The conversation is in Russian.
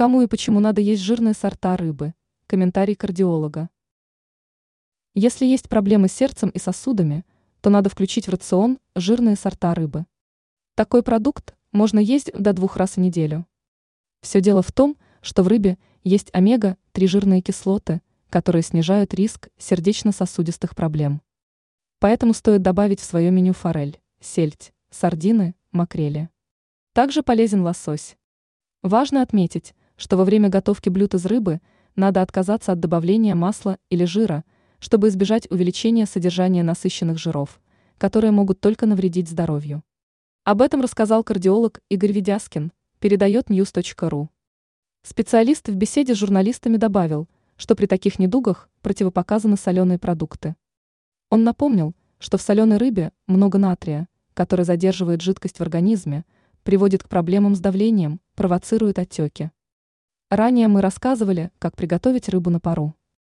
Кому и почему надо есть жирные сорта рыбы? Комментарий кардиолога. Если есть проблемы с сердцем и сосудами, то надо включить в рацион жирные сорта рыбы. Такой продукт можно есть до двух раз в неделю. Все дело в том, что в рыбе есть омега-3 жирные кислоты, которые снижают риск сердечно-сосудистых проблем. Поэтому стоит добавить в свое меню форель, сельдь, сардины, макрели. Также полезен лосось. Важно отметить, что во время готовки блюд из рыбы надо отказаться от добавления масла или жира, чтобы избежать увеличения содержания насыщенных жиров, которые могут только навредить здоровью. Об этом рассказал кардиолог Игорь Ведяскин, передает news.ru. Специалист в беседе с журналистами добавил, что при таких недугах противопоказаны соленые продукты. Он напомнил, что в соленой рыбе много натрия, который задерживает жидкость в организме, приводит к проблемам с давлением, провоцирует отеки. Ранее мы рассказывали, как приготовить рыбу на пару.